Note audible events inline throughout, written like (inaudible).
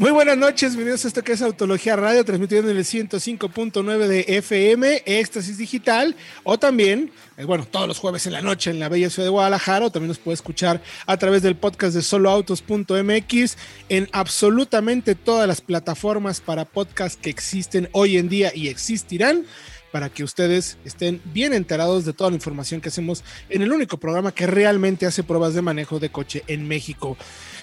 Muy buenas noches, bienvenidos a esto que es Autología Radio, transmitiendo en el 105.9 de FM, Éxtasis Digital, o también, eh, bueno, todos los jueves en la noche en la bella ciudad de Guadalajara, o también nos puede escuchar a través del podcast de soloautos.mx en absolutamente todas las plataformas para podcast que existen hoy en día y existirán para que ustedes estén bien enterados de toda la información que hacemos en el único programa que realmente hace pruebas de manejo de coche en México.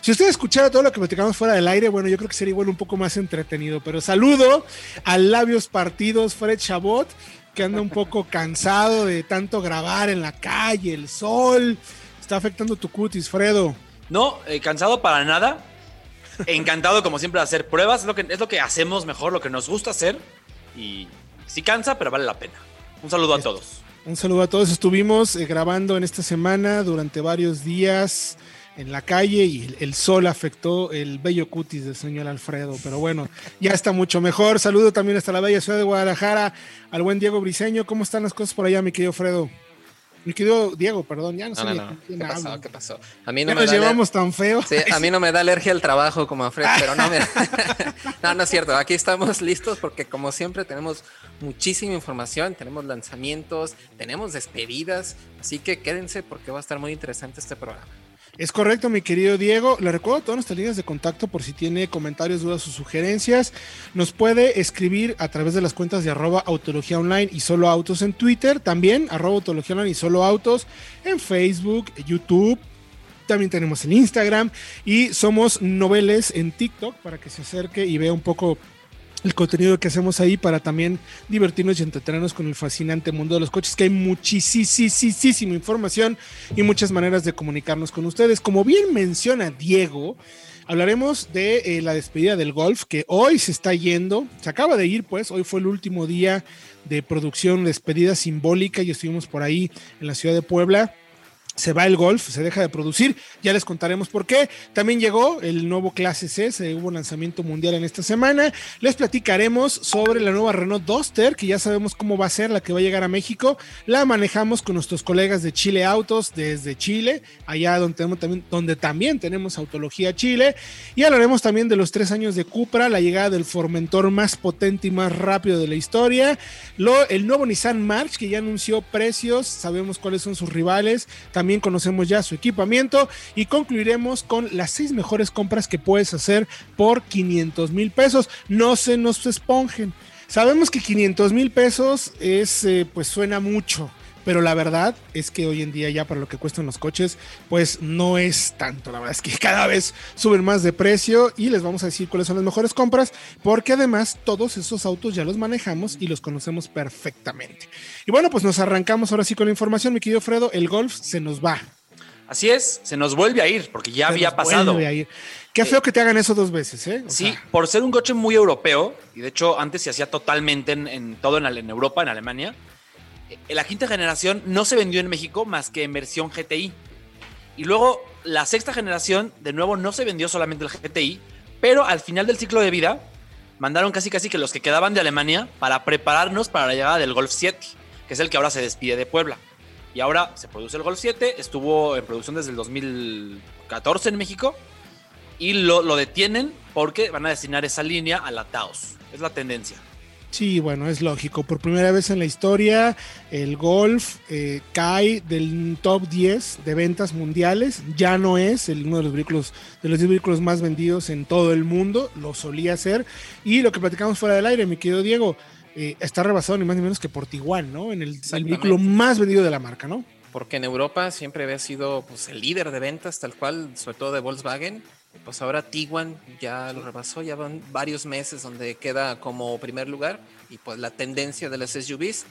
Si usted escuchara todo lo que platicamos fuera del aire, bueno, yo creo que sería igual un poco más entretenido, pero saludo al labios partidos Fred Chabot, que anda un poco (laughs) cansado de tanto grabar en la calle, el sol, está afectando tu cutis, Fredo. No, eh, cansado para nada. Encantado, como siempre, de hacer pruebas. Es lo, que, es lo que hacemos mejor, lo que nos gusta hacer. Y Sí cansa, pero vale la pena. Un saludo a todos. Un saludo a todos. Estuvimos eh, grabando en esta semana durante varios días en la calle y el, sol afectó el bello cutis del señor Alfredo, pero bueno, ya está mucho mejor. Saludo también hasta la bella ciudad de Guadalajara al buen Diego Briseño. ¿Cómo están las cosas por allá, mi querido Fredo? Mi querido Diego, perdón, ya no, sé ¿Qué pasó? ¿Qué pasó? A mí no me nos llevamos tan feo. Sí, a mí no me da alergia al trabajo como a Fred, pero no me (laughs) No, no es cierto. Aquí estamos listos porque como siempre tenemos muchísima información, tenemos lanzamientos, tenemos despedidas, así que quédense porque va a estar muy interesante este programa. Es correcto, mi querido Diego. Le recuerdo todas nuestras líneas de contacto por si tiene comentarios, dudas o sugerencias. Nos puede escribir a través de las cuentas de arroba autología online y solo autos en Twitter. También arroba autología online y solo autos en Facebook, YouTube. También tenemos en Instagram y somos noveles en TikTok para que se acerque y vea un poco el contenido que hacemos ahí para también divertirnos y entretenernos con el fascinante mundo de los coches, que hay muchísima información y muchas maneras de comunicarnos con ustedes. Como bien menciona Diego, hablaremos de eh, la despedida del golf, que hoy se está yendo, se acaba de ir, pues, hoy fue el último día de producción, despedida simbólica y estuvimos por ahí en la ciudad de Puebla se va el golf, se deja de producir, ya les contaremos por qué. También llegó el nuevo clase C, se hubo lanzamiento mundial en esta semana. Les platicaremos sobre la nueva Renault Duster, que ya sabemos cómo va a ser la que va a llegar a México. La manejamos con nuestros colegas de Chile Autos desde Chile, allá donde, tenemos también, donde también tenemos Autología Chile. Y hablaremos también de los tres años de Cupra, la llegada del Formentor más potente y más rápido de la historia. Lo, el nuevo Nissan March, que ya anunció precios, sabemos cuáles son sus rivales. También también conocemos ya su equipamiento y concluiremos con las seis mejores compras que puedes hacer por 500 mil pesos. No se nos esponjen. Sabemos que 500 mil pesos es, eh, pues suena mucho, pero la verdad es que hoy en día ya para lo que cuestan los coches, pues no es tanto. La verdad es que (laughs) cada vez suben más de precio y les vamos a decir cuáles son las mejores compras, porque además todos esos autos ya los manejamos y los conocemos perfectamente. Y bueno, pues nos arrancamos ahora sí con la información, mi querido Fredo, el Golf se nos va. Así es, se nos vuelve a ir, porque ya había pasado. Qué feo que te hagan eso dos veces, ¿eh? sí, por ser un coche muy europeo, y de hecho antes se hacía totalmente en, todo en, en Europa, en Alemania, la quinta generación no se vendió en México más que en versión GTI. Y luego la sexta generación, de nuevo, no se vendió solamente el GTI, pero al final del ciclo de vida mandaron casi casi que los que quedaban de Alemania para prepararnos para la llegada del Golf 7, que es el que ahora se despide de Puebla. Y ahora se produce el Golf 7, estuvo en producción desde el 2014 en México y lo, lo detienen porque van a destinar esa línea a la Taos. Es la tendencia. Sí, bueno, es lógico. Por primera vez en la historia, el Golf eh, cae del top 10 de ventas mundiales. Ya no es el, uno de los vehículos, de los 10 vehículos más vendidos en todo el mundo. Lo solía ser. Y lo que platicamos fuera del aire, mi querido Diego, eh, está rebasado ni más ni menos que por Tiguan, ¿no? En el, el, vehículo más vendido de la marca, ¿no? Porque en Europa siempre había sido pues, el líder de ventas, tal cual, sobre todo de Volkswagen pues ahora Tiguan ya lo rebasó, ya van varios meses donde queda como primer lugar y pues la tendencia de las SUVs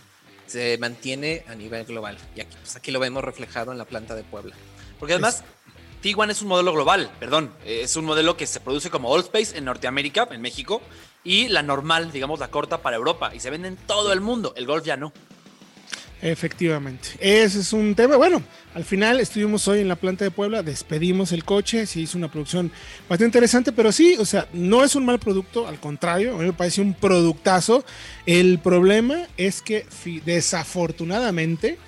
se mantiene a nivel global. Y aquí, pues aquí lo vemos reflejado en la planta de Puebla. Porque además, Tiguan es un modelo global, perdón, es un modelo que se produce como All Space en Norteamérica, en México, y la normal, digamos la corta para Europa, y se vende en todo el mundo. El Golf ya no. Efectivamente. Ese es un tema. Bueno, al final estuvimos hoy en la planta de Puebla, despedimos el coche, se hizo una producción bastante interesante, pero sí, o sea, no es un mal producto, al contrario, a mí me parece un productazo. El problema es que desafortunadamente,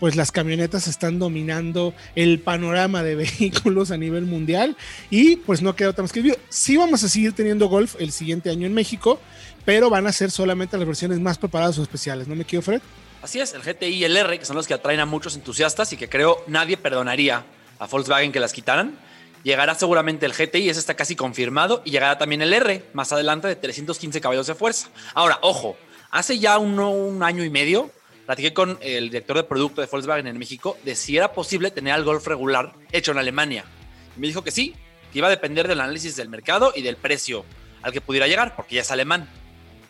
pues las camionetas están dominando el panorama de (laughs) vehículos a nivel mundial y pues no queda otra más que Sí vamos a seguir teniendo Golf el siguiente año en México, pero van a ser solamente las versiones más preparadas o especiales, ¿no me quiero, Fred? Así es, el GTI y el R, que son los que atraen a muchos entusiastas y que creo nadie perdonaría a Volkswagen que las quitaran. Llegará seguramente el GTI, ese está casi confirmado, y llegará también el R más adelante de 315 caballos de fuerza. Ahora, ojo, hace ya un, año y medio platiqué con el director de producto de Volkswagen en México de si era posible tener al Golf regular hecho en Alemania. me dijo que sí, que iba a depender del análisis del mercado y del precio al que pudiera llegar, porque ya es alemán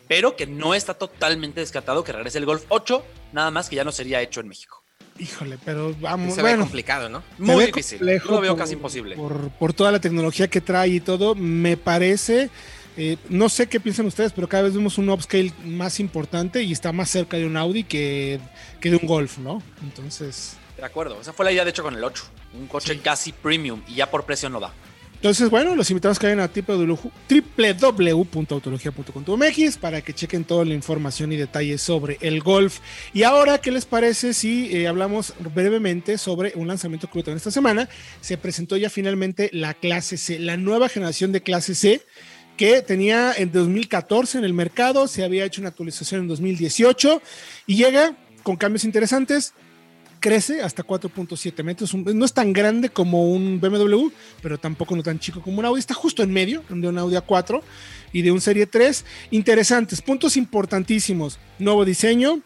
pero que no está totalmente descartado que regrese el Golf 8, nada más que ya no sería hecho en México. Híjole, pero vamos. Se ve complicado, ¿no? Muy difícil. Yo lo veo casi imposible. Por, toda la tecnología que trae y todo, me parece. Eh, no sé qué piensan ustedes, pero cada vez vemos un upscale más importante y está más cerca de un Audi que, que de un Golf, ¿no? Entonces. De acuerdo, esa fue la idea de hecho con el 8. Un coche casi premium y ya por precio no da. Entonces, bueno, los invitamos a que vayan a www.autologia.com.mx para que chequen toda la información y detalles sobre el golf. Y ahora, ¿qué les parece si eh, hablamos brevemente sobre un lanzamiento que hubo esta semana? Se presentó ya finalmente la clase C, la nueva generación de clase C que tenía en 2014 en el mercado, se había hecho una actualización en 2018 y llega con cambios interesantes crece hasta 4.7 metros. No es tan grande como un BMW, pero tampoco no tan chico como un Audi. Está justo en medio de un Audi A4 y de un Serie 3. Interesantes, puntos importantísimos. Nuevo diseño,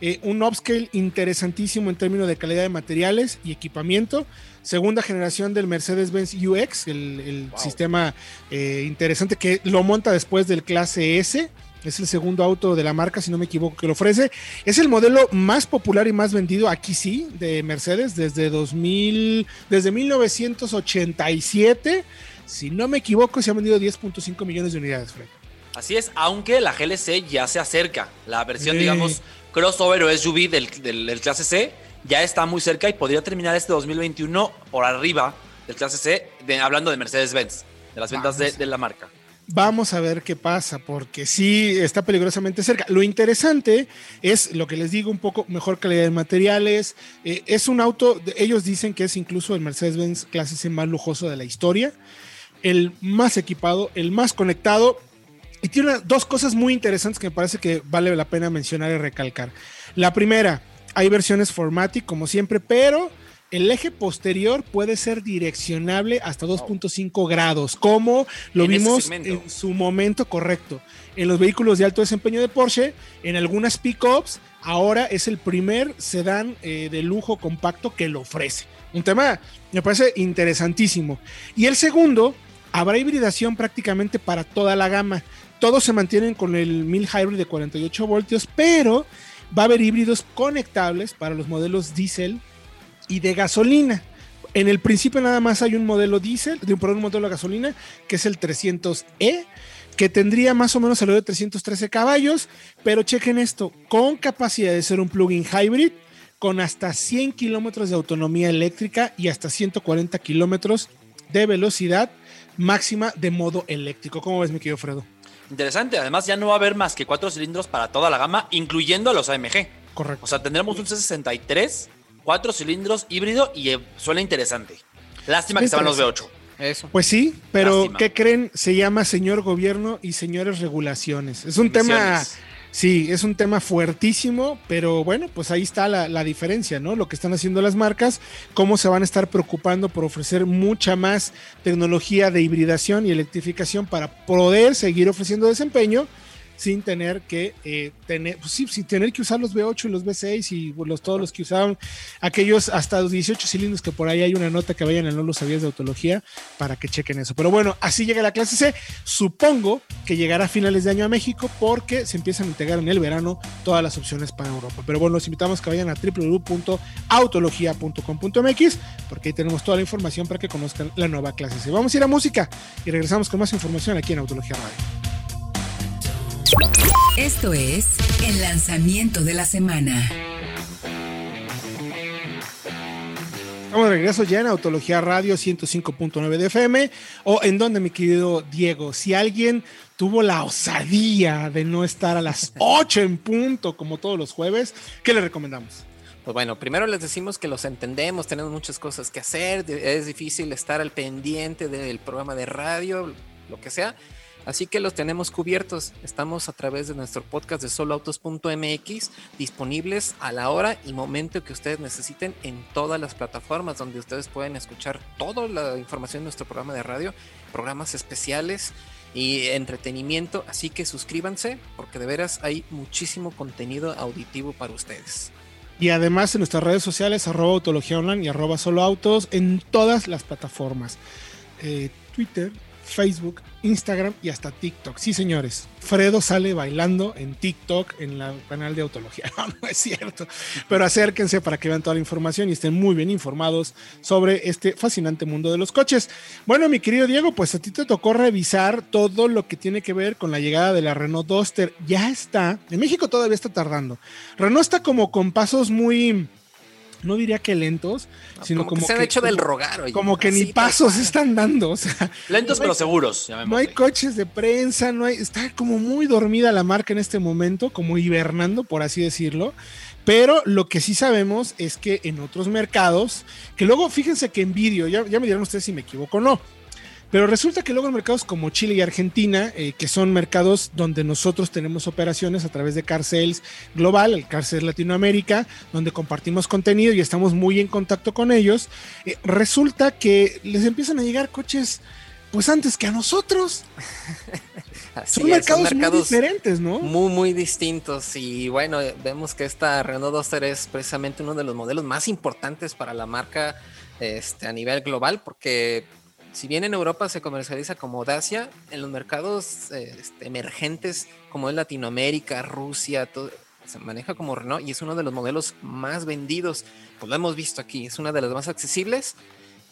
eh, un upscale interesantísimo en términos de calidad de materiales y equipamiento. Segunda generación del Mercedes-Benz UX, el, sistema eh, interesante que lo monta después del clase S es el segundo auto de la marca, si no me equivoco, que lo ofrece. Es el modelo más popular y más vendido aquí sí, de Mercedes, desde 2000, desde 1987. Si no me equivoco, se han vendido 10.5 millones de unidades, Fred. Así es, aunque la GLC ya se acerca. La versión, digamos, crossover o SUV del, del, clase C ya está muy cerca y podría terminar este 2021 por arriba del clase C, hablando de Mercedes-Benz, de las ventas de la marca. Vamos a ver qué pasa, porque sí está peligrosamente cerca. Lo interesante es lo que les digo, un poco mejor calidad de materiales. Eh, es un auto, ellos dicen que es incluso el Mercedes-Benz clase C más lujoso de la historia, el más equipado, el más conectado. Y tiene dos cosas muy interesantes que me parece que vale la pena mencionar y recalcar. La primera, hay versiones Formatic como siempre, pero el eje posterior puede ser direccionable hasta 2.5 grados, como lo vimos en su momento correcto. En los vehículos de alto desempeño de Porsche, en algunas pickups, ahora es el primer sedán eh, de lujo compacto que lo ofrece. Un tema me parece interesantísimo. Y el segundo, habrá hibridación prácticamente para toda la gama. Todos se mantienen con el 1000 hybrid de 48 voltios, pero va a haber híbridos conectables para los modelos diésel y de gasolina. En el principio nada más hay un modelo diésel, de un, un modelo de gasolina, que es el 300E, que tendría más o menos alrededor de 313 caballos, pero chequen esto, con capacidad de ser un plug-in hybrid, con hasta 100 kilómetros de autonomía eléctrica y hasta 140 kilómetros de velocidad máxima de modo eléctrico. ¿Cómo ves, mi querido Fredo? Interesante, además ya no va a haber más que cuatro cilindros para toda la gama, incluyendo a los AMG. Correcto. O sea, tendremos un C63 cuatro cilindros híbrido y eh, suena interesante. Lástima que estaban los V8. Eso. Pues sí, pero ¿qué creen? Se llama señor gobierno y señores regulaciones. Es un tema, sí, es un tema fuertísimo, pero bueno, pues ahí está la, la, diferencia, ¿no? Lo que están haciendo las marcas, cómo se van a estar preocupando por ofrecer mucha más tecnología de hibridación y electrificación para poder seguir ofreciendo desempeño sin tener que eh, tener, pues sí, sin tener que usar los V8 y los V6 y los, todos los que usaban aquellos hasta los 18 cilindros que por ahí hay una nota que vayan a no lo sabías de autología para que chequen eso. Pero bueno, así llega la clase C. Supongo que llegará a finales de año a México porque se empiezan a integrar en el verano todas las opciones para Europa. Pero bueno, los invitamos que vayan a www.autologia.com.mx porque ahí tenemos toda la información para que conozcan la nueva clase C. Vamos a ir a música y regresamos con más información aquí en Autología Radio. Esto es el lanzamiento de la semana. Estamos de regreso ya en Autología Radio 105.9 de FM. O en donde, mi querido Diego, si alguien tuvo la osadía de no estar a las (laughs) 8 en punto como todos los jueves, ¿qué le recomendamos? Pues bueno, primero les decimos que los entendemos, tenemos muchas cosas que hacer, es difícil estar al pendiente del programa de radio, lo que sea. Así que los tenemos cubiertos. Estamos a través de nuestro podcast de soloautos.mx disponibles a la hora y momento que ustedes necesiten en todas las plataformas donde ustedes pueden escuchar toda la información de nuestro programa de radio, programas especiales y entretenimiento. Así que suscríbanse porque de veras hay muchísimo contenido auditivo para ustedes. Y además en nuestras redes sociales, arroba autología online y arroba soloautos en todas las plataformas. Eh, Twitter, Facebook, Instagram y hasta TikTok. Sí, señores, Fredo sale bailando en TikTok en el canal de Autología. (laughs) No, no es cierto. Pero acérquense para que vean toda la información y estén muy bien informados sobre este fascinante mundo de los coches. Bueno, mi querido Diego, pues a ti te tocó revisar todo lo que tiene que ver con la llegada de la Renault Duster. Ya está. En México todavía está tardando. Renault está como con pasos muy no diría que lentos, sino como, que se han hecho del rogar. como que ni pasos están dando. O sea, lentos pero seguros. No hay coches de prensa, no hay, está como muy dormida la marca en este momento, como hibernando, por así decirlo. Pero lo que sí sabemos es que en otros mercados, que luego fíjense que en vídeo, ya, ya me dirán ustedes si me equivoco o no, pero resulta que luego en mercados como Chile y Argentina, eh, que son mercados donde nosotros tenemos operaciones a través de Carcels Global, el Carcels Latinoamérica, donde compartimos contenido y estamos muy en contacto con ellos, eh, resulta que les empiezan a llegar coches pues antes que a nosotros. (laughs) son, mercados muy diferentes, ¿no? Muy, muy distintos. Y bueno, vemos que esta Renault Duster es precisamente uno de los modelos más importantes para la marca este, a nivel global, porque si bien en Europa se comercializa como Dacia, en los mercados eh, este, emergentes como en Latinoamérica, Rusia, todo, se maneja como Renault y es uno de los modelos más vendidos. Pues lo hemos visto aquí, es una de las más accesibles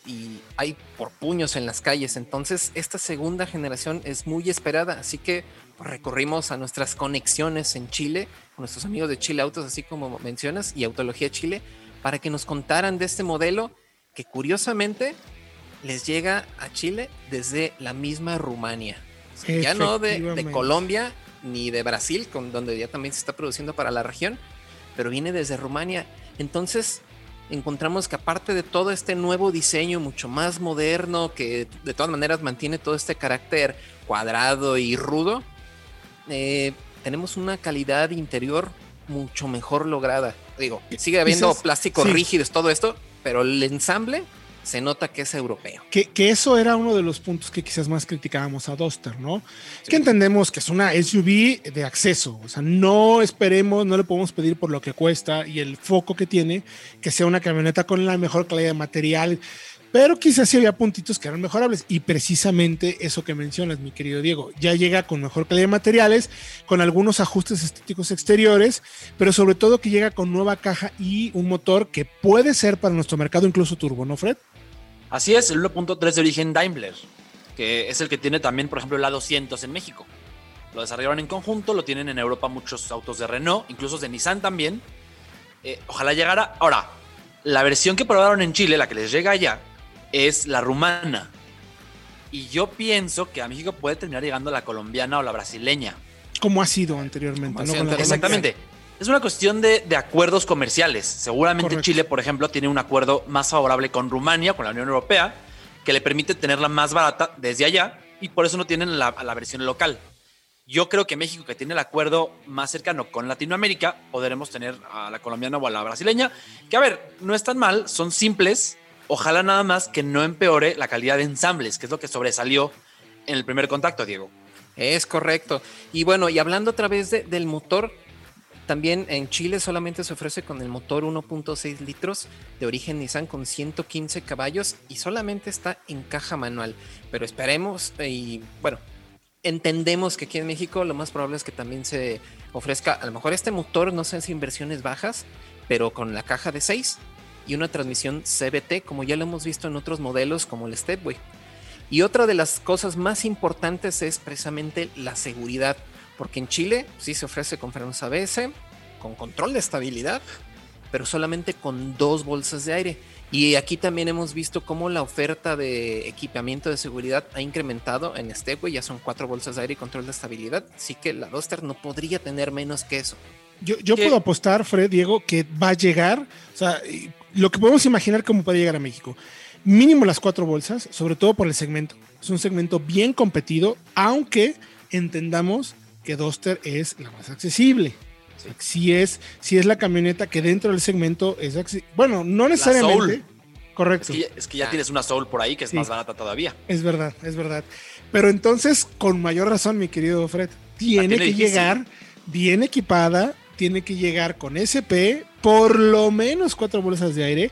y hay por puños en las calles. Entonces, esta segunda generación es muy esperada, así que recurrimos a nuestras conexiones en Chile, con nuestros amigos de Chile Autos, así como mencionas, y Autología Chile, para que nos contaran de este modelo que curiosamente les llega a Chile desde la misma Rumania. Ya no de, Colombia ni de Brasil, con, donde ya también se está produciendo para la región, pero viene desde Rumania. Entonces encontramos que aparte de todo este nuevo diseño mucho más moderno, que de todas maneras mantiene todo este carácter cuadrado y rudo, eh, tenemos una calidad interior mucho mejor lograda. Digo, sigue habiendo plásticos rígidos, todo esto, pero el ensamble se nota que es europeo. Que, eso era uno de los puntos que quizás más criticábamos a Duster, ¿no? Que entendemos que es una SUV de acceso, o sea, no esperemos, no le podemos pedir por lo que cuesta y el foco que tiene, que sea una camioneta con la mejor calidad de material, pero quizás sí había puntitos que eran mejorables y precisamente eso que mencionas, mi querido Diego, ya llega con mejor calidad de materiales, con algunos ajustes estéticos exteriores, pero sobre todo que llega con nueva caja y un motor que puede ser para nuestro mercado incluso turbo, ¿no, Fred? Así es, el 1.3 de origen Daimler, que es el que tiene también, por ejemplo, el A200 en México. Lo desarrollaron en conjunto, lo tienen en Europa muchos autos de Renault, incluso de Nissan también. Eh, ojalá llegara. Ahora, la versión que probaron en Chile, la que les llega allá, es la rumana. Y yo pienso que a México puede terminar llegando la colombiana o la brasileña. Como ha sido anteriormente. Exactamente. Es una cuestión de, acuerdos comerciales. Seguramente Chile, por ejemplo, tiene un acuerdo más favorable con Rumania, con la Unión Europea, que le permite tenerla más barata desde allá y por eso no tienen la, la versión local. Yo creo que México, que tiene el acuerdo más cercano con Latinoamérica, podremos tener a la colombiana o a la brasileña, que a ver, no es tan mal, son simples. Ojalá nada más que no empeore la calidad de ensambles, que es lo que sobresalió en el primer contacto, Diego. Es correcto. Y bueno, y hablando otra vez del motor, también en Chile solamente se ofrece con el motor 1.6 litros de origen Nissan con 115 caballos y solamente está en caja manual. Pero esperemos y bueno, entendemos que aquí en México lo más probable es que también se ofrezca a lo mejor este motor, no sé si en versiones bajas, pero con la caja de 6 y una transmisión CBT como ya lo hemos visto en otros modelos como el Stepway. Y otra de las cosas más importantes es precisamente la seguridad porque en Chile sí se ofrece con frenos ABS, con control de estabilidad, pero solamente con dos bolsas de aire. Y aquí también hemos visto cómo la oferta de equipamiento de seguridad ha incrementado en güey, ya son cuatro bolsas de aire y control de estabilidad, así que la Duster no podría tener menos que eso. Yo, yo puedo apostar, Fred, Diego, que va a llegar, o sea, lo que podemos imaginar cómo puede llegar a México. Mínimo las cuatro bolsas, sobre todo por el segmento. Es un segmento bien competido, aunque entendamos que Duster es la más accesible. Si es, si es la camioneta que dentro del segmento es Bueno, no necesariamente. Correcto. Es que, ya, tienes una Soul por ahí que es más barata todavía. Es verdad, es verdad. Pero entonces, con mayor razón, mi querido Fred, tiene que llegar bien equipada, tiene que llegar con SP, por lo menos cuatro bolsas de aire.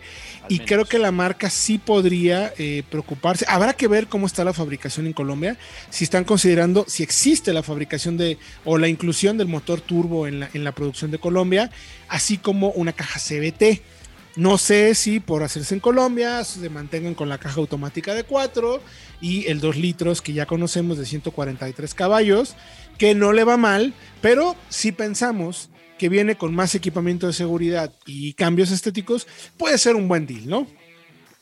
y creo que la marca sí podría eh, preocuparse. Habrá que ver cómo está la fabricación en Colombia, si están considerando si existe la fabricación de o la inclusión del motor turbo en la, en la producción de Colombia, así como una caja CBT. No sé si por hacerse en Colombia se mantengan con la caja automática de 4 y el 2 litros que ya conocemos de 143 caballos, que no le va mal, pero si pensamos que viene con más equipamiento de seguridad y cambios estéticos, puede ser un buen deal, ¿no?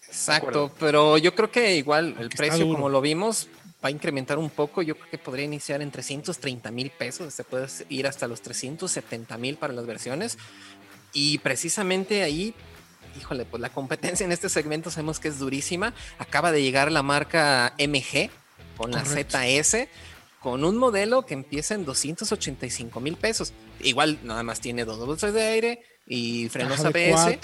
Exacto, pero yo creo que igual el precio, como lo vimos, va a incrementar un poco. Yo creo que podría iniciar en 330 mil pesos, se puede ir hasta los 370 mil para las versiones. Y precisamente ahí, híjole, pues la competencia en este segmento sabemos que es durísima. Acaba de llegar la marca MG con la ZS con un modelo que empieza en 285 mil pesos. Igual nada más tiene dos bolsas de aire y frenos ABS.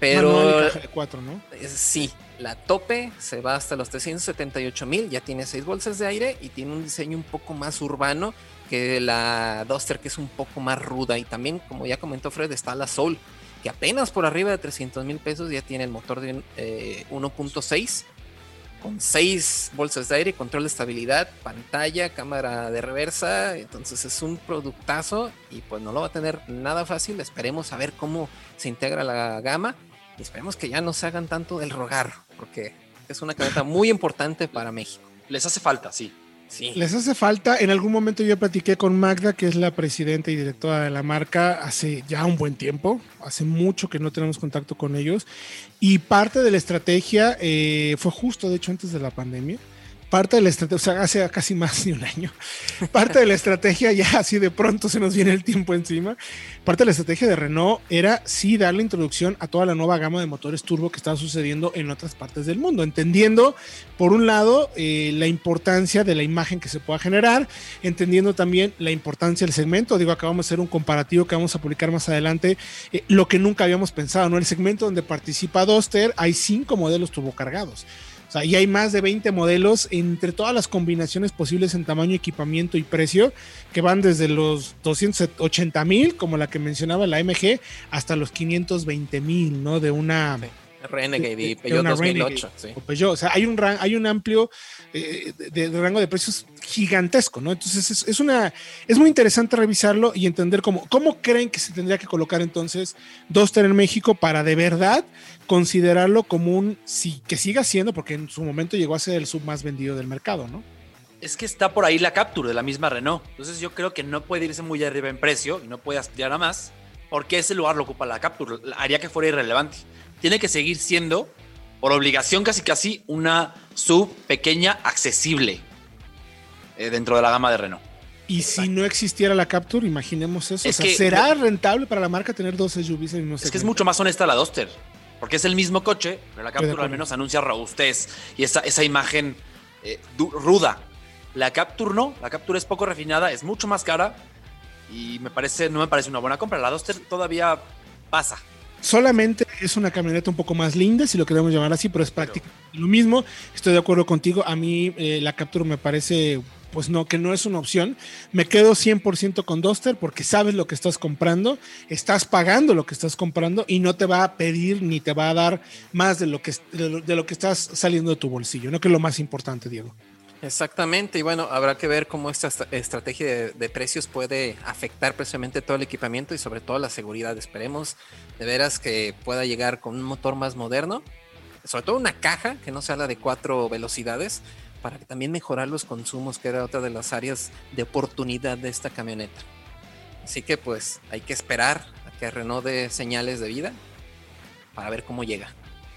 pero cuatro, ¿no? sí, la tope se va hasta los 378 mil, ya tiene seis bolsas de aire y tiene un diseño un poco más urbano que la Duster que es un poco más ruda y también como ya comentó Fred está la Soul que apenas por arriba de 300 mil pesos ya tiene el motor de 1.6 eh, con seis bolsas de aire, control de estabilidad, pantalla, cámara de reversa. Entonces es un productazo y pues no lo va a tener nada fácil. Esperemos a ver cómo se integra la gama y esperemos que ya no se hagan tanto del rogar, porque es una camioneta muy importante para México. Les hace falta, sí. Les hace falta. En algún momento yo platiqué con Magda, que es la presidenta y directora de la marca, hace ya un buen tiempo. Hace mucho que no tenemos contacto con ellos. Y parte de la estrategia eh, fue justo, de hecho, antes de la pandemia parte de la estrategia, o sea, hace casi más de un año, parte de la estrategia, ya así de pronto se nos viene el tiempo encima, parte de la estrategia de Renault era sí darle introducción a toda la nueva gama de motores turbo que estaba sucediendo en otras partes del mundo, entendiendo, por un lado, eh, la importancia de la imagen que se pueda generar, entendiendo también la importancia del segmento, digo, acabamos de hacer un comparativo que vamos a publicar más adelante, eh, lo que nunca habíamos pensado, ¿no? El segmento donde participa Duster, hay cinco modelos turbocargados y hay más de 20 modelos entre todas las combinaciones posibles en tamaño, equipamiento y precio, que van desde los 280 mil, como la que mencionaba la MG, hasta los 520 mil, ¿no? De una... Renegade y Peugeot 2008. O, o sea, hay un, hay un amplio eh, de, rango de precios gigantesco, ¿no? Entonces es, una, es muy interesante revisarlo y entender cómo, cómo creen que se tendría que colocar entonces Duster en México para de verdad considerarlo como un, sí, que siga siendo, porque en su momento llegó a ser el sub más vendido del mercado, ¿no? Es que está por ahí la Capture de la misma Renault. Entonces yo creo que no puede irse muy arriba en precio y no puede aspirar a más, porque ese lugar lo ocupa la Capture. Haría que fuera irrelevante. Tiene que seguir siendo, por obligación casi casi, una sub pequeña accesible eh, dentro de la gama de Renault. Y si no existiera la Capture, imaginemos eso. o sea, ¿será rentable para la marca tener dos SUVs en el mismo Es que es mucho más honesta la Duster. Porque es el mismo coche, pero la Capture al menos anuncia robustez y esa, esa imagen eh, ruda. La Capture no, la Capture es poco refinada, es mucho más cara y me parece, no me parece una buena compra. La Duster todavía pasa. Solamente es una camioneta un poco más linda, si lo queremos llamar así, pero es prácticamente lo mismo. Estoy de acuerdo contigo. A mí eh, la Capture me parece pues no, que no es una opción. Me quedo 100% con Duster porque sabes lo que estás comprando, estás pagando lo que estás comprando y no te va a pedir ni te va a dar más de lo que, de lo, que estás saliendo de tu bolsillo, ¿no? Que es lo más importante, Diego. Exactamente, y bueno, habrá que ver cómo esta estrategia de, precios puede afectar precisamente todo el equipamiento y sobre todo la seguridad. Esperemos de veras que pueda llegar con un motor más moderno, sobre todo una caja que no sea la de cuatro velocidades, para también mejorar los consumos, que era otra de las áreas de oportunidad de esta camioneta. Así que pues hay que esperar a que Renault dé señales de vida para ver cómo llega.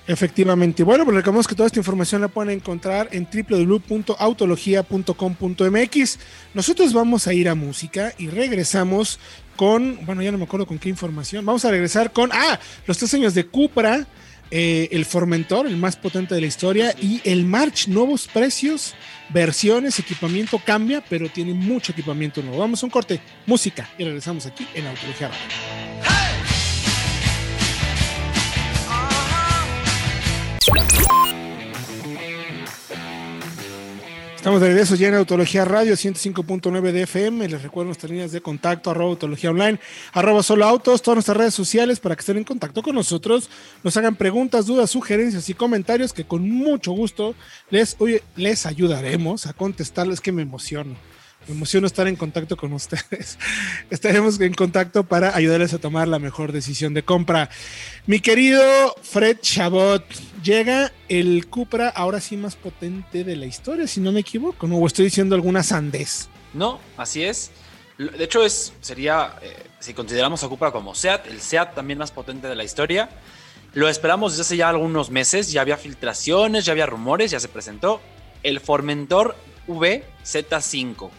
Efectivamente. Bueno, pues recordamos que toda esta información la pueden encontrar en www.autologia.com.mx. Nosotros vamos a ir a música y regresamos con, bueno, ya no me acuerdo con qué información. Vamos a regresar con, ah, los tres años de Cupra, eh, el Formentor, el más potente de la historia, y el March, nuevos precios, versiones, equipamiento cambia, pero tiene mucho equipamiento nuevo. Vamos a un corte, música, y regresamos aquí en Autología Estamos de regreso ya en Autología Radio 105.9 de FM. Les recuerdo nuestras líneas de contacto, arroba Autología Online, arroba Solo Autos, todas nuestras redes sociales para que estén en contacto con nosotros, nos hagan preguntas, dudas, sugerencias y comentarios que con mucho gusto les, les ayudaremos a contestarles que me emociono. Me emociono estar en contacto con ustedes. (laughs) Estaremos en contacto para ayudarles a tomar la mejor decisión de compra. Mi querido Fred Chabot, llega el Cupra ahora sí más potente de la historia, si no me equivoco, ¿no? O estoy diciendo alguna sandez. No, así es. De hecho, es, sería, eh, si consideramos a Cupra como SEAT, el SEAT también más potente de la historia. Lo esperamos desde hace ya algunos meses, ya había filtraciones, ya había rumores, ya se presentó el Formentor VZ5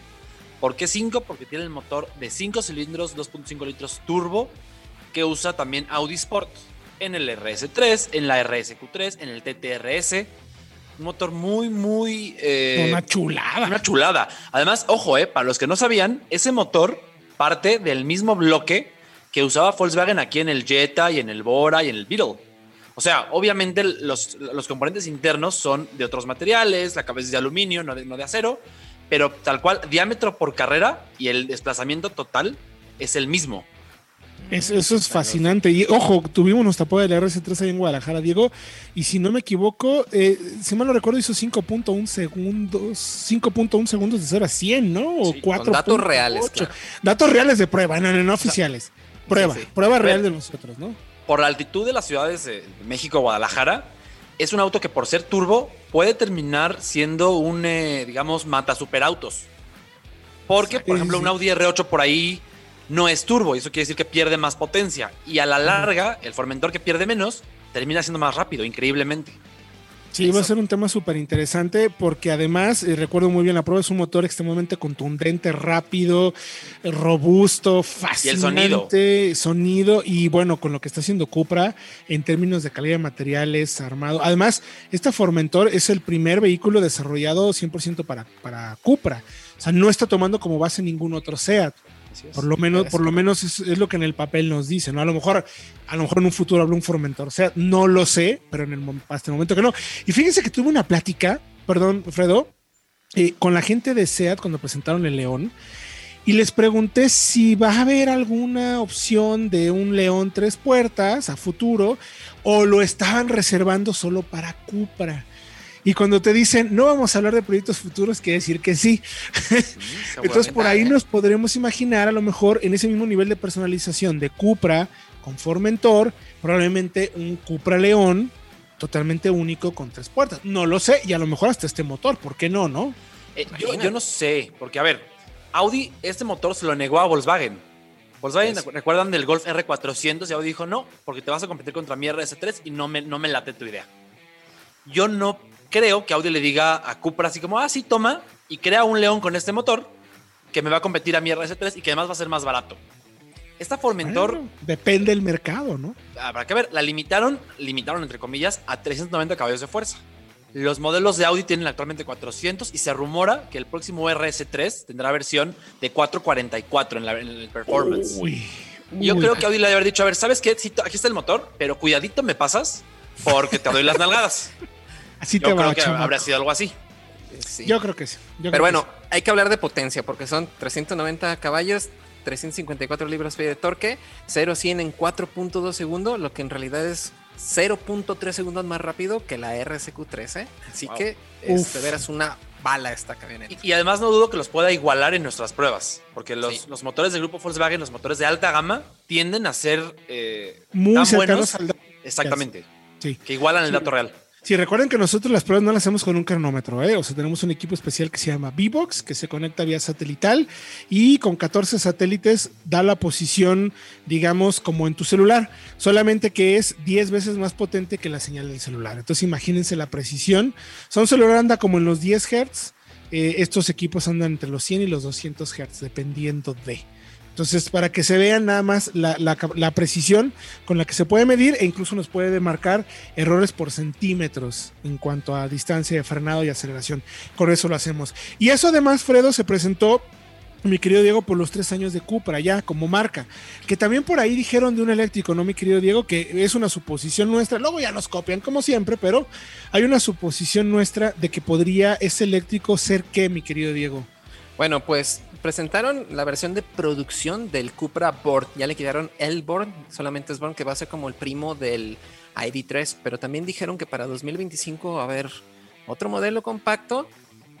¿Por qué 5? Porque tiene el motor de 5 cilindros, 2.5 litros turbo, que usa también Audi Sport en el RS3, en la RSQ3, en el TTRS. Un motor muy, muy... Eh, una chulada. Una chulada. Además, ojo, eh, para los que no sabían, ese motor parte del mismo bloque que usaba Volkswagen aquí en el Jetta y en el Bora y en el Beetle. O sea, obviamente los, los componentes internos son de otros materiales, la cabeza es de aluminio, no de, no de acero, pero tal cual, diámetro por carrera y el desplazamiento total es el mismo. Eso, es fascinante. Y ojo, tuvimos nuestra prueba del RS3 ahí en Guadalajara, Diego. Y si no me equivoco, eh, si mal no recuerdo, hizo 5.1 segundos, 5.1 segundos de 0 a 100, ¿no? O 4. datos reales. Datos reales de prueba, no, no, oficiales. Prueba, prueba real de nosotros, ¿no? Por la altitud de las ciudades de México, Guadalajara, es un auto que por ser turbo puede terminar siendo un, eh, digamos, mata superautos. Porque, por ejemplo, un Audi R8 por ahí no es turbo y eso quiere decir que pierde más potencia. Y a la larga, el Formentor que pierde menos termina siendo más rápido, increíblemente. Sí, va a ser un tema súper interesante porque además, eh, recuerdo muy bien, la prueba es un motor extremadamente contundente, rápido, robusto, fácil. Sonido. Sonido y bueno, con lo que está haciendo Cupra en términos de calidad de materiales, armado. Además, esta Formentor es el primer vehículo desarrollado 100% para, para Cupra. O sea, no está tomando como base ningún otro SEAT. Por lo menos, por lo menos es, lo que en el papel nos dice, ¿no? A lo mejor, a lo mejor en un futuro habrá un Formentor. O sea, no lo sé, pero en el, hasta el momento que no. Y fíjense que tuve una plática, perdón, Fredo, eh, con la gente de SEAT cuando presentaron el León. Y les pregunté si va a haber alguna opción de un León tres puertas a futuro o lo estaban reservando solo para Cupra. Y cuando te dicen, no vamos a hablar de proyectos futuros, quiere decir que sí. (laughs) Entonces por ahí nos podremos imaginar a lo mejor en ese mismo nivel de personalización de Cupra con Formentor, probablemente un Cupra León totalmente único con tres puertas. No lo sé, y a lo mejor hasta este motor, ¿por qué no, no? Eh, yo, no sé, porque a ver, Audi este motor se lo negó a Volkswagen. Volkswagen, recuerdan del Golf R400 y Audi dijo, no, porque te vas a competir contra mi RS3 y no me, no me late tu idea. Yo no creo que Audi le diga a Cupra así como, ah, sí, toma, y crea un León con este motor que me va a competir a mi RS3 y que además va a ser más barato. Esta Formentor... depende del mercado, ¿no? Habrá que ver, la limitaron, limitaron entre comillas, a 390 caballos de fuerza. Los modelos de Audi tienen actualmente 400 y se rumora que el próximo RS3 tendrá versión de 444 en, la, en el performance. Uy, Yo creo que Audi le debe haber dicho, a ver, ¿sabes qué? aquí está el motor, pero cuidadito me pasas porque te doy las nalgadas. (laughs) Así te Yo creo que habría sido algo así. Yo creo que sí. Pero bueno, hay que hablar de potencia porque son 390 caballos, 354 libras de torque, 0 100 en 4.2 segundos, lo que en realidad es 0.3 segundos más rápido que la RSQ13. Así que es de veras una bala esta camioneta. Y, además no dudo que los pueda igualar en nuestras pruebas, porque los, los, motores del grupo Volkswagen, los motores de alta gama, tienden a ser eh, muy buenos. Exactamente. Sí. Que igualan el dato real. Sí, recuerden que nosotros las pruebas no las hacemos con un cronómetro, ¿eh? O sea, tenemos un equipo especial que se llama V-Box, que se conecta vía satelital y con 14 satélites da la posición, digamos, como en tu celular, solamente que es 10 veces más potente que la señal del celular. Entonces, imagínense la precisión. O sea, un celular anda como en los 10 Hz, eh, estos equipos andan entre los 100 y los 200 Hz, dependiendo de. Entonces, para que se vean nada más la, precisión con la que se puede medir e incluso nos puede marcar errores por centímetros en cuanto a distancia de frenado y aceleración. Con eso lo hacemos. Y eso además, Fredo, se presentó mi querido Diego, por los tres años de Cupra ya como marca. Que también por ahí dijeron de un eléctrico, ¿no, mi querido Diego? Que es una suposición nuestra. Luego ya nos copian, como siempre, pero hay una suposición nuestra de que podría ese eléctrico ser qué, mi querido Diego. Bueno, pues presentaron la versión de producción del Cupra Board. Ya le quitaron el Board, solamente es Board que va a ser como el primo del ID3, pero también dijeron que para 2025 va a haber otro modelo compacto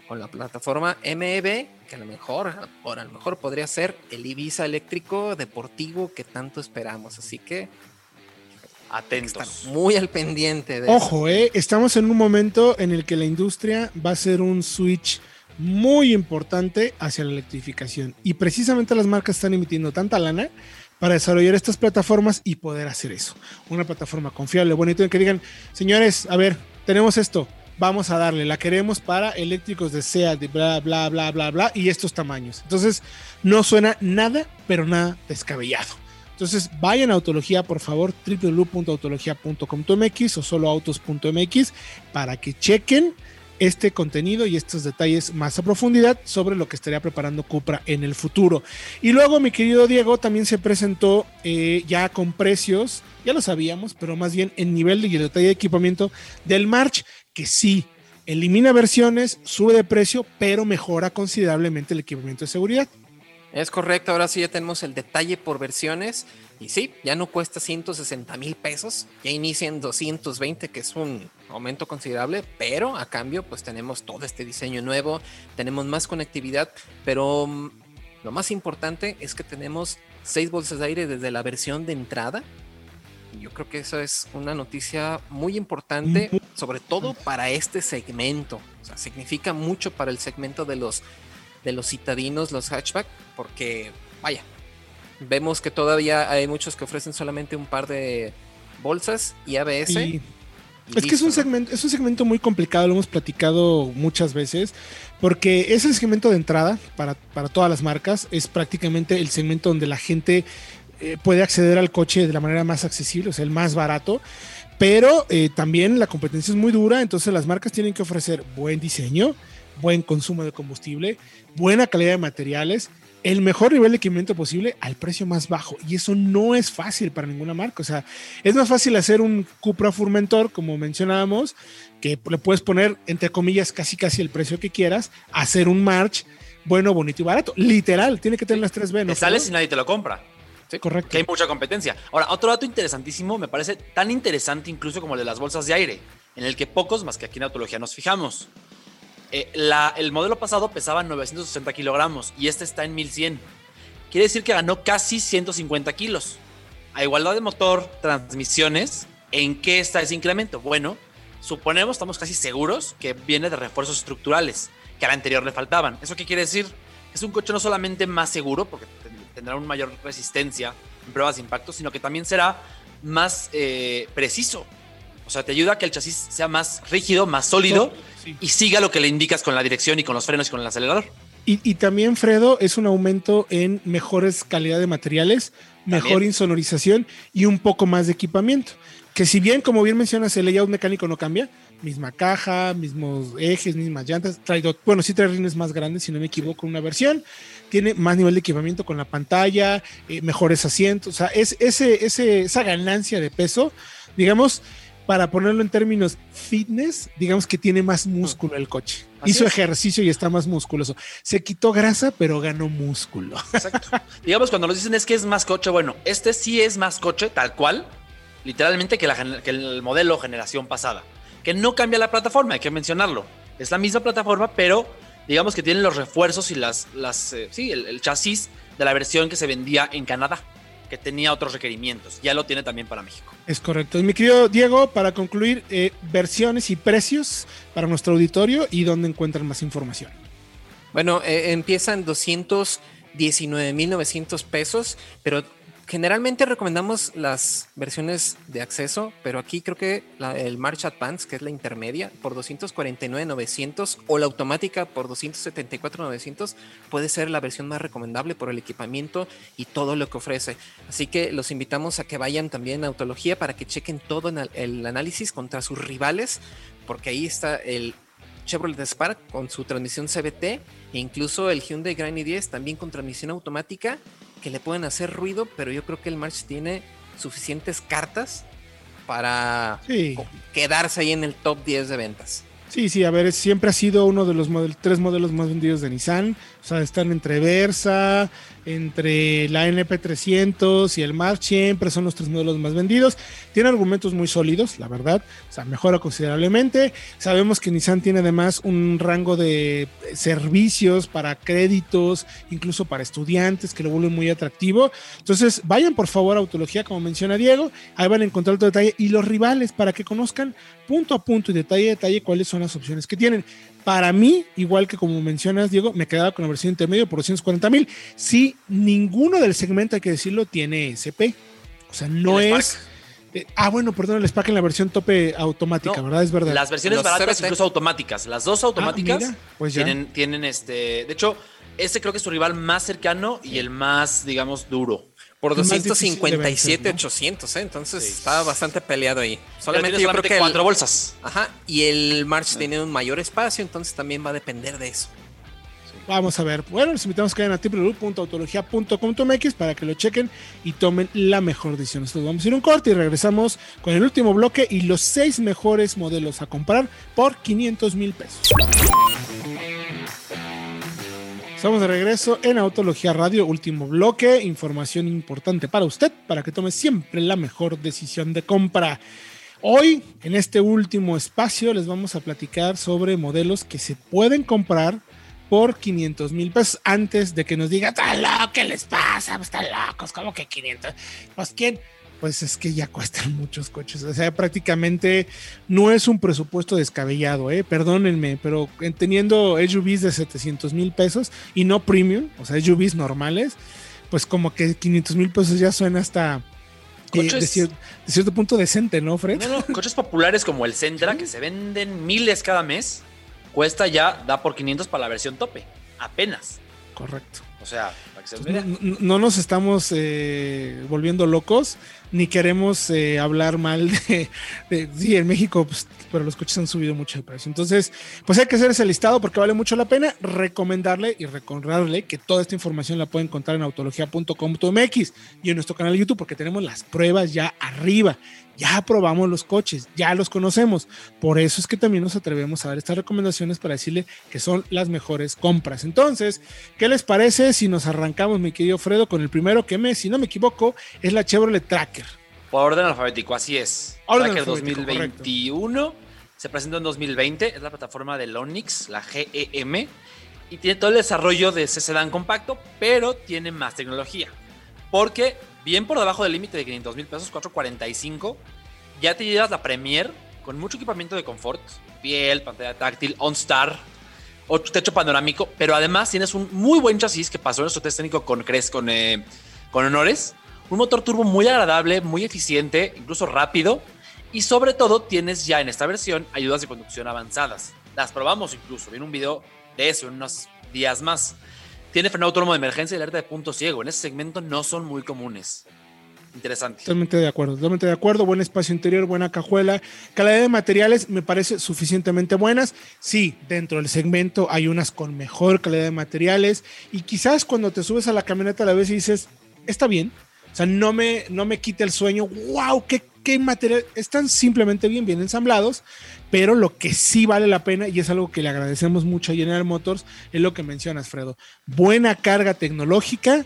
con la plataforma MEB, que a lo mejor, por a lo mejor podría ser el Ibiza eléctrico deportivo que tanto esperamos. Así que atentos. muy al pendiente de Ojo, eh, estamos en un momento en el que la industria va a hacer un switch muy importante hacia la electrificación. Y precisamente las marcas están emitiendo tanta lana para desarrollar estas plataformas y poder hacer eso. Una plataforma confiable, bonito, en que digan, señores, a ver, tenemos esto, vamos a darle, la queremos para eléctricos de SEAT, de bla, bla, bla, bla, bla, y estos tamaños. Entonces, no suena nada, pero nada descabellado. Entonces, vayan a Autología, por favor, www.autología.com.mx o soloautos.mx para que chequen este contenido y estos detalles más a profundidad sobre lo que estaría preparando Cupra en el futuro. Y luego, mi querido Diego, también se presentó eh, ya con precios, ya lo sabíamos, pero más bien en nivel de detalle de equipamiento del March, que sí, elimina versiones, sube de precio, pero mejora considerablemente el equipamiento de seguridad. Es correcto, ahora sí ya tenemos el detalle por versiones y sí, ya no cuesta 160 mil pesos, ya inicia en 220, que es un aumento considerable, pero a cambio pues tenemos todo este diseño nuevo, tenemos más conectividad, pero mm, lo más importante es que tenemos 6 bolsas de aire desde la versión de entrada. Y yo creo que eso es una noticia muy importante, sobre todo para este segmento. O sea, significa mucho para el segmento de los de los citadinos, los hatchback, porque vaya, vemos que todavía hay muchos que ofrecen solamente un par de bolsas y ABS. Es que es un, segmento, es un segmento muy complicado, lo hemos platicado muchas veces, porque es el segmento de entrada para, todas las marcas, es prácticamente el segmento donde la gente eh, puede acceder al coche de la manera más accesible, o sea, el más barato, pero eh, también la competencia es muy dura, entonces las marcas tienen que ofrecer buen diseño, buen consumo de combustible, buena calidad de materiales, el mejor nivel de equipamiento posible al precio más bajo. Y eso no es fácil para ninguna marca. O sea, es más fácil hacer un Cupra Furmentor, como mencionábamos, que le puedes poner, entre comillas, casi casi el precio que quieras, hacer un March bueno, bonito y barato. Literal, tiene que tener las tres B. ¿no? sales y nadie te lo compra. Sí, correcto. Que hay mucha competencia. Ahora, otro dato interesantísimo, me parece tan interesante incluso como el de las bolsas de aire, en el que pocos, más que aquí en Autología, nos fijamos. Eh, el modelo pasado pesaba 960 kilogramos y este está en 1100. Quiere decir que ganó casi 150 kilos. A igualdad de motor, transmisiones, ¿en qué está ese incremento? Bueno, suponemos, estamos casi seguros que viene de refuerzos estructurales que al anterior le faltaban. ¿Eso qué quiere decir? Es un coche no solamente más seguro, porque tendrá una mayor resistencia en pruebas de impacto, sino que también será más eh, preciso. O sea, te ayuda a que el chasis sea más rígido, más sólido y siga lo que le indicas con la dirección y con los frenos y con el acelerador. Y, también, Fredo, es un aumento en mejores calidad de materiales, mejor insonorización y un poco más de equipamiento. Que si bien, como bien mencionas, el layout mecánico no cambia, misma caja, mismos ejes, mismas llantas, trae, bueno, sí trae rines más grandes, si no me equivoco, una versión, tiene más nivel de equipamiento con la pantalla, eh, mejores asientos, o sea, es ese, ese, esa ganancia de peso, digamos, para ponerlo en términos fitness, digamos que tiene más músculo el coche. Hizo ejercicio y está más musculoso. Se quitó grasa, pero ganó músculo. (laughs) Exacto. digamos, cuando nos dicen es que es más coche, bueno, este sí es más coche, tal cual, literalmente que, el modelo generación pasada. Que no cambia la plataforma, hay que mencionarlo. Es la misma plataforma, pero digamos que tiene los refuerzos y las, las eh, sí, el chasis de la versión que se vendía en Canadá. Que tenía otros requerimientos. Ya lo tiene también para México. Es correcto. Y mi querido Diego, para concluir, eh, versiones y precios para nuestro auditorio y dónde encuentran más información. Bueno, eh, empiezan 219.900 pesos, pero generalmente recomendamos las versiones de acceso, pero aquí creo que el March Advance, que es la intermedia, por 249.900 o la automática por 274.900 puede ser la versión más recomendable por el equipamiento y todo lo que ofrece. Así que los invitamos a que vayan también a Autología para que chequen todo el análisis contra sus rivales, porque ahí está el Chevrolet Spark con su transmisión CBT e incluso el Hyundai Grand i10 también con transmisión automática que le pueden hacer ruido, pero yo creo que el March tiene suficientes cartas para quedarse ahí en el top 10 de ventas. Sí, sí, a ver, siempre ha sido uno de los tres modelos más vendidos de Nissan. O sea, están entre Versa, entre la NP300 y el March, siempre son los tres modelos más vendidos. Tiene argumentos muy sólidos, la verdad, o sea, mejora considerablemente. Sabemos que Nissan tiene además un rango de servicios para créditos, incluso para estudiantes, que lo vuelven muy atractivo. Entonces, vayan por favor a Autología, como menciona Diego, ahí van a encontrar todo detalle y los rivales para que conozcan punto a punto y detalle a detalle cuáles son las opciones que tienen. Para mí, igual que como mencionas, Diego, me quedaba con la versión intermedio por 240 mil. Sí, ninguno del segmento, hay que decirlo, tiene SP. O sea, no es. ah, bueno, perdón, el Spark en la versión tope automática, ¿verdad? Es verdad. Las versiones baratas, incluso automáticas. Las dos automáticas ah, pues tienen, tienen este. De hecho, este creo que es su rival más cercano y el más, digamos, duro. Por 257, 800, ¿eh? entonces estaba bastante peleado ahí. Solamente yo creo que cuatro bolsas. Ajá, y el March tiene un mayor espacio, entonces también va a depender de eso. Vamos a ver. Bueno, les invitamos a que vayan a www.autologia.com.mx para que lo chequen y tomen la mejor decisión. Nosotros vamos a ir un corte y regresamos con el último bloque y los seis mejores modelos a comprar por 500 mil pesos. Estamos de regreso en Autología Radio, último bloque, información importante para usted, para que tome siempre la mejor decisión de compra. Hoy, en este último espacio, les vamos a platicar sobre modelos que se pueden comprar por 500 mil pesos antes de que nos digan, ¡está loco! ¿Qué les pasa? Están locos, ¿cómo que 500? Pues, ¿quién? Pues es que ya cuestan (laughs) muchos coches. O sea, prácticamente no es un presupuesto descabellado, ¿eh? Perdónenme, pero teniendo SUVs de 700 mil pesos y no premium, o sea, SUVs normales, pues como que 500 mil pesos ya suena hasta... Eh, de, cierto, punto decente, ¿no, Fred? No, no, (laughs) coches populares como el Sentra, que se venden miles cada mes, cuesta ya, da por 500 para la versión tope, apenas. Correcto. O sea, no, nos estamos eh, volviendo locos ni queremos eh, hablar mal de, sí, en México, pues, pero los coches han subido mucho de precio. Entonces, pues hay que hacer ese listado porque vale mucho la pena recomendarle y recordarle que toda esta información la pueden encontrar en autología.com.mx y en nuestro canal de YouTube porque tenemos las pruebas ya arriba. Ya probamos los coches, ya los conocemos. Por eso es que también nos atrevemos a dar estas recomendaciones para decirle que son las mejores compras. Entonces, ¿qué les parece si nos arrancamos, mi querido Fredo, con el primero que me, si no me equivoco, es la Chevrolet Tracker? Por orden alfabético, así es. Orden Tracker 2021 se presentó en 2020, es la plataforma del Onix, la GEM, y tiene todo el desarrollo de ese sedán compacto, pero tiene más tecnología. Porque bien por debajo del límite de 500 mil pesos, 445, ya te llevas la Premier con mucho equipamiento de confort, piel, pantalla táctil, OnStar, techo panorámico, pero además tienes un muy buen chasis que pasó nuestro test técnico con, con, eh, con honores, un motor turbo muy agradable, muy eficiente, incluso rápido, y sobre todo tienes ya en esta versión ayudas de conducción avanzadas. Las probamos incluso, viene un video de eso en unos días más. Tiene freno autónomo de emergencia y alerta de punto ciego. En ese segmento no son muy comunes. Interesante. Totalmente de acuerdo, totalmente de acuerdo. Buen espacio interior, buena cajuela. Calidad de materiales me parece suficientemente buenas. Sí, dentro del segmento hay unas con mejor calidad de materiales. Y quizás cuando te subes a la camioneta a la vez y dices, está bien. O sea, no me, no me quita el sueño. ¡Wow! ¡Qué, qué material! Están simplemente bien, bien ensamblados pero lo que sí vale la pena, y es algo que le agradecemos mucho a General Motors, es lo que mencionas, Fredo. Buena carga tecnológica,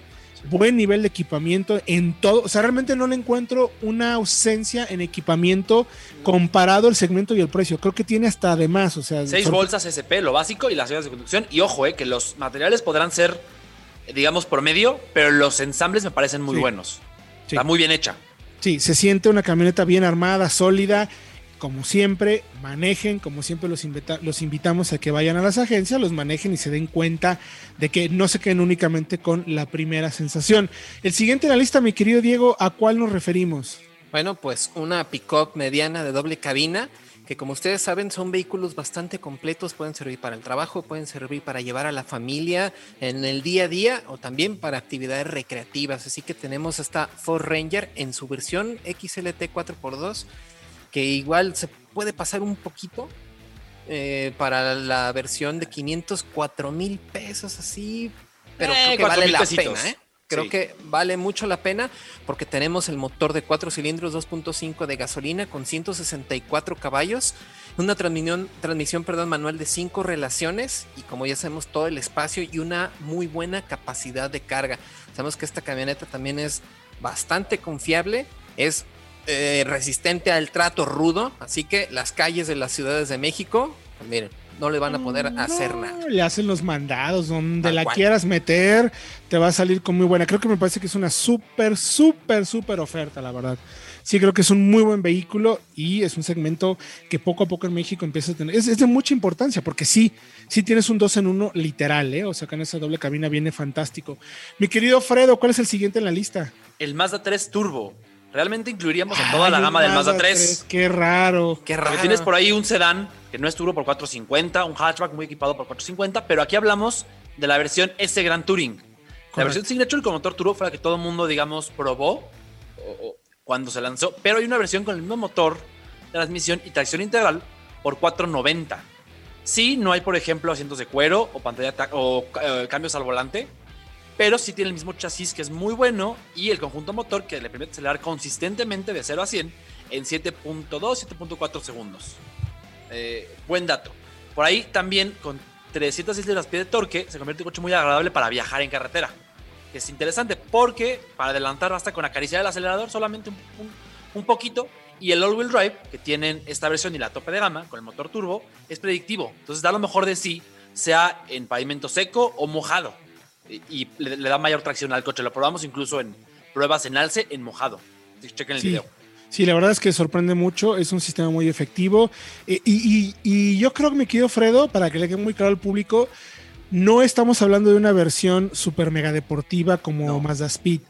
buen nivel de equipamiento en todo. O sea, realmente no le encuentro una ausencia en equipamiento comparado el segmento y el precio. Creo que tiene hasta además, o sea. Seis bolsas SP, lo básico, y las ayudas de conducción. Y ojo, eh, que los materiales podrán ser, digamos, por medio, pero los ensambles me parecen muy buenos. Está muy bien hecha. Sí, se siente una camioneta bien armada, sólida. Como siempre, manejen, como siempre los, los invitamos a que vayan a las agencias, los manejen y se den cuenta de que no se queden únicamente con la primera sensación. El siguiente en la lista, mi querido Diego, ¿a cuál nos referimos? Bueno, pues una pick-up mediana de doble cabina que como ustedes saben son vehículos bastante completos, pueden servir para el trabajo, pueden servir para llevar a la familia en el día a día o también para actividades recreativas. Así que tenemos esta Ford Ranger en su versión XLT 4x2, que igual se puede pasar un poquito eh, para la versión de 504 mil pesos así, pero creo eh, que vale la pena, ¿eh? Creo que vale mucho la pena porque tenemos el motor de 4 cilindros 2.5 de gasolina con 164 caballos, una transmisión, transmisión perdón, manual de 5 relaciones y como ya sabemos todo el espacio y una muy buena capacidad de carga. Sabemos que esta camioneta también es bastante confiable, es eh, resistente al trato rudo, así que las calles de las ciudades de México, pues miren, no le van a poder hacer nada. Le hacen los mandados, donde la quieras meter, te va a salir con muy buena. Creo que me parece que es una súper, súper, súper oferta, la verdad. Sí, creo que es un muy buen vehículo y es un segmento que poco a poco en México empieza a tener. Es, de mucha importancia porque sí, sí tienes un 2 en 1 literal, ¿eh? O sea, que en esa doble cabina viene fantástico. Mi querido Fredo, ¿cuál es el siguiente en la lista? El Mazda 3 Turbo. Realmente incluiríamos en toda la gama del Mazda 3. Qué raro. Qué raro. tienes por ahí un sedán que no es turbo por 450, un hatchback muy equipado por 450, pero aquí hablamos de la versión S Grand Touring. La versión Signature con motor turbo fue la que todo el mundo, digamos, probó cuando se lanzó, pero hay una versión con el mismo motor, transmisión y tracción integral por 490. Sí, no hay, por ejemplo, asientos de cuero o pantalla o eh, cambios al volante, pero sí tiene el mismo chasis que es muy bueno y el conjunto motor que le permite acelerar consistentemente de 0 a 100 en 7.2, 7.4 segundos. Eh, buen dato. Por ahí también con 306 libras pie de torque se convierte en un coche muy agradable para viajar en carretera. Es interesante porque para adelantar basta con acariciar el acelerador solamente un, poquito y el all-wheel drive que tienen esta versión y la tope de gama con el motor turbo es predictivo. Entonces da lo mejor de sí, sea en pavimento seco o mojado y, le, da mayor tracción al coche. Lo probamos incluso en pruebas en alce, en mojado. Chequen el video. Sí, la verdad es que sorprende mucho, es un sistema muy efectivo. Eh, y, yo creo que me quedo, Fredo, para que le quede muy claro al público, no estamos hablando de una versión super mega deportiva como Mazda Speed.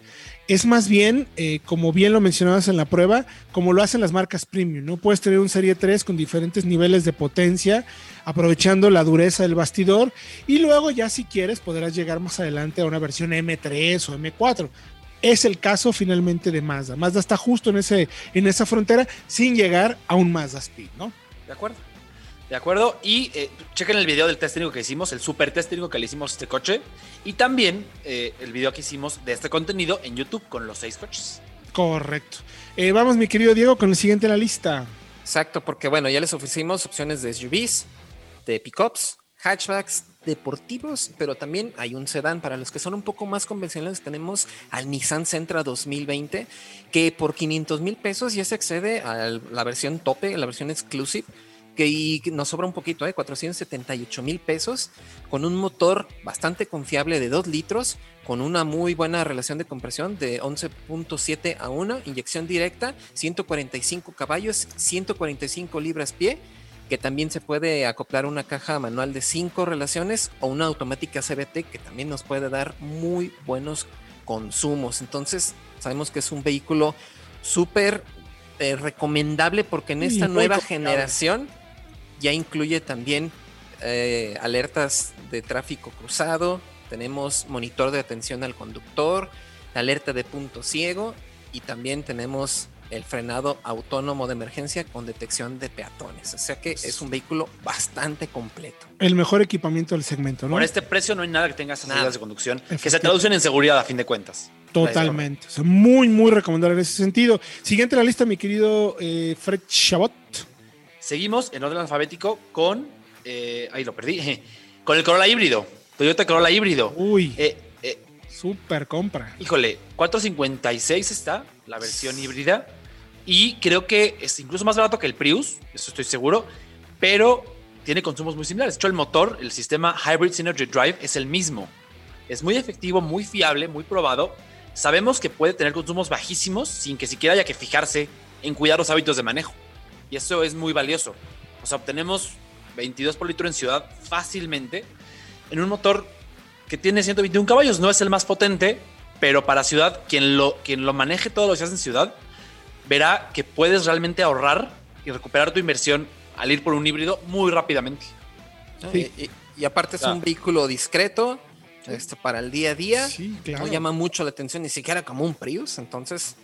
Es más bien, eh, como bien lo mencionabas en la prueba, como lo hacen las marcas premium, ¿no? Puedes tener un Serie 3 con diferentes niveles de potencia, aprovechando la dureza del bastidor, y luego ya si quieres podrás llegar más adelante a una versión M3 o M4. Es el caso finalmente de Mazda. Mazda está justo en, ese, en esa frontera sin llegar a un Mazda Speed, ¿no? De acuerdo. De acuerdo. Y eh, chequen el video del test técnico que hicimos, el super test técnico que le hicimos a este coche. Y también eh, el video que hicimos de este contenido en YouTube con los seis coches. Correcto. Eh, vamos, mi querido Diego, con el siguiente en la lista. Exacto, porque bueno, ya les ofrecimos opciones de SUVs, de pickups, hatchbacks, deportivos, pero también hay un sedán. Para los que son un poco más convencionales, tenemos al Nissan Sentra 2020, que por 500 mil pesos ya se accede a la versión tope, la versión exclusive, que nos sobra un poquito, ¿eh? 478 mil pesos, con un motor bastante confiable de 2 litros, con una muy buena relación de compresión de 11.7 a 1, inyección directa, 145 caballos, 145 libras pie que también se puede acoplar una caja manual de 5 relaciones o una automática CBT que también nos puede dar muy buenos consumos. Entonces, sabemos que es un vehículo súper eh, recomendable porque en esta nueva generación ya incluye también eh, alertas de tráfico cruzado, tenemos monitor de atención al conductor, alerta de punto ciego y también tenemos el frenado autónomo de emergencia con detección de peatones. O sea que es un vehículo bastante completo. El mejor equipamiento del segmento, ¿no? Por este precio no hay nada que tenga esas medidas de conducción que se traducen en seguridad a fin de cuentas. Totalmente. O sea, muy, muy recomendable en ese sentido. Siguiente en la lista, mi querido eh, Fred Chabot. Seguimos en orden alfabético con. Eh, ahí lo perdí. (laughs) Con el Corolla híbrido. Toyota Corolla híbrido. Uy. Eh, super compra. Híjole, 456 está la versión híbrida. Y creo que es incluso más barato que el Prius, eso estoy seguro, pero tiene consumos muy similares. De hecho, el motor, el sistema Hybrid Synergy Drive es el mismo. Es muy efectivo, muy fiable, muy probado. sabemos que puede tener consumos bajísimos sin que siquiera haya que fijarse en cuidar los hábitos de manejo. Y eso es muy valioso. O sea, obtenemos 22 por litro en ciudad fácilmente en un motor que tiene 121 caballos. No es el más potente, pero para ciudad, quien lo, quien lo maneje todos los días en ciudad, verá que puedes realmente ahorrar y recuperar tu inversión al ir por un híbrido muy rápidamente. Y, y, aparte es un vehículo discreto este, para el día a día. No llama mucho la atención, ni siquiera como un Prius. Entonces,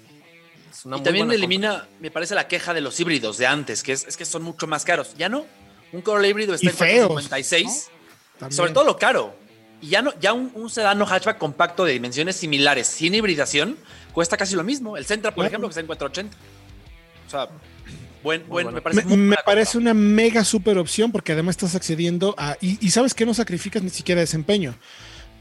es una y también elimina, me parece, la queja de los híbridos de antes, que es, que son mucho más caros. Ya no. Un Corolla híbrido está en 56. Sobre todo lo caro. Y ya, no, ya un, un sedano hatchback compacto de dimensiones similares, sin hibridación, cuesta casi lo mismo. El Centra, por ejemplo, que está en 480. O sea, buen, buen, me parece, me, parece una mega super opción porque además estás accediendo a. Y, y, sabes que no sacrificas ni siquiera desempeño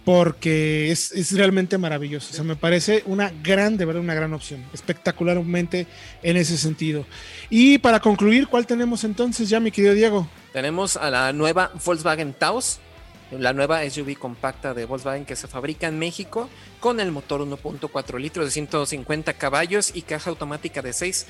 porque es, es, realmente maravilloso. O sea, me parece una gran, de verdad, una gran opción, espectacularmente en ese sentido. Y para concluir, ¿cuál tenemos entonces ya, mi querido Diego? Tenemos a la nueva Volkswagen Taos, la nueva SUV compacta de Volkswagen que se fabrica en México con el motor 1.4 litros de 150 caballos y caja automática de 6.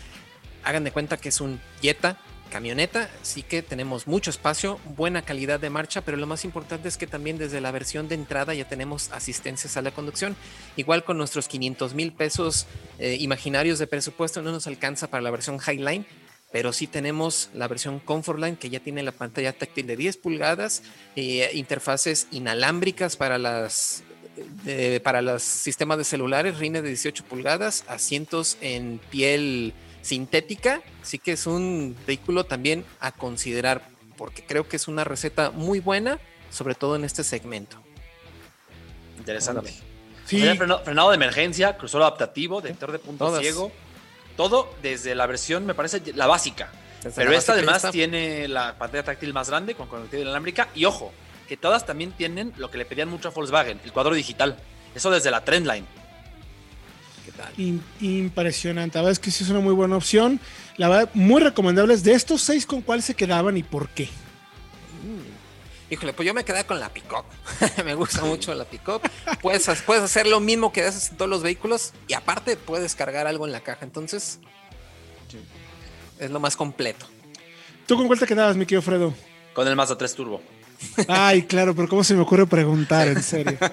Hagan de cuenta que es un Jetta camioneta, sí que tenemos mucho espacio, buena calidad de marcha, pero lo más importante es que también desde la versión de entrada ya tenemos asistencias a la conducción. Igual con nuestros 500 mil pesos eh, imaginarios de presupuesto no nos alcanza para la versión Highline, pero sí tenemos la versión Comfortline que ya tiene la pantalla táctil de 10 pulgadas, eh, interfaces inalámbricas para las para los sistemas de celulares, rines de 18 pulgadas, asientos en piel sintética, sí que es un vehículo también a considerar, porque creo que es una receta muy buena, sobre todo en este segmento. Interesante. Sí. frenado, de emergencia, crucero adaptativo, detector de punto ciego, todo desde la versión, me parece, la básica. Pero esta además tiene la pantalla táctil más grande con conectividad inalámbrica y ojo, que todas también tienen lo que le pedían mucho a Volkswagen, el cuadro digital. Eso desde la Trendline impresionante. La verdad es que sí es una muy buena opción. La verdad, muy recomendables. De estos seis, ¿con cuál se quedaban y por qué? Híjole, pues yo me quedé con la pick-up. (laughs) me gusta mucho la pick-up. Puedes, puedes hacer lo mismo que haces en todos los vehículos y aparte puedes cargar algo en la caja. Entonces, es lo más completo. ¿Tú con cuál te quedabas, mi querido Fredo? Con el Mazda 3 Turbo. (laughs) Ay, claro, pero ¿cómo se me ocurre preguntar, en serio? (laughs)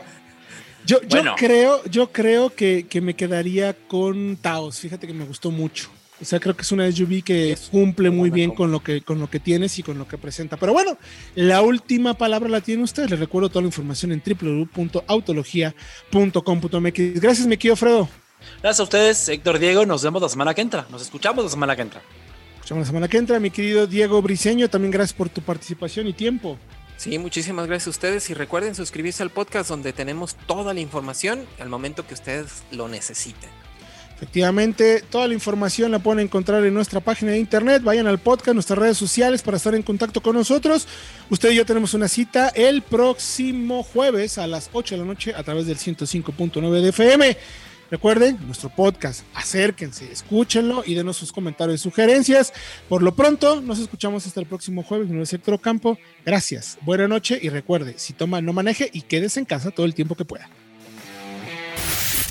Yo, creo, yo creo que, me quedaría con Taos. Fíjate que me gustó mucho. O sea, creo que es una SUV que cumple muy bien con lo que, con lo que tienes y con lo que presenta. Pero bueno, la última palabra la tiene usted. Les recuerdo toda la información en www.autologia.com.mx. Gracias, mi querido Fredo. Gracias a ustedes, Héctor Diego. Nos vemos la semana que entra. Nos escuchamos la semana que entra. Escuchamos la semana que entra, mi querido Diego Briseño. También gracias por tu participación y tiempo. Sí, muchísimas gracias a ustedes y recuerden suscribirse al podcast donde tenemos toda la información al momento que ustedes lo necesiten. Efectivamente, toda la información la pueden encontrar en nuestra página de internet. Vayan al podcast, nuestras redes sociales para estar en contacto con nosotros. Usted y yo tenemos una cita el próximo jueves a las 8 de la noche a través del 105.9 de FM. Recuerden, nuestro podcast, acérquense, escúchenlo y denos sus comentarios y sugerencias. Por lo pronto, nos escuchamos hasta el próximo jueves. Nombre es Héctor Campo. Gracias, buena noche y recuerde, si toma, no maneje y quédese en casa todo el tiempo que pueda.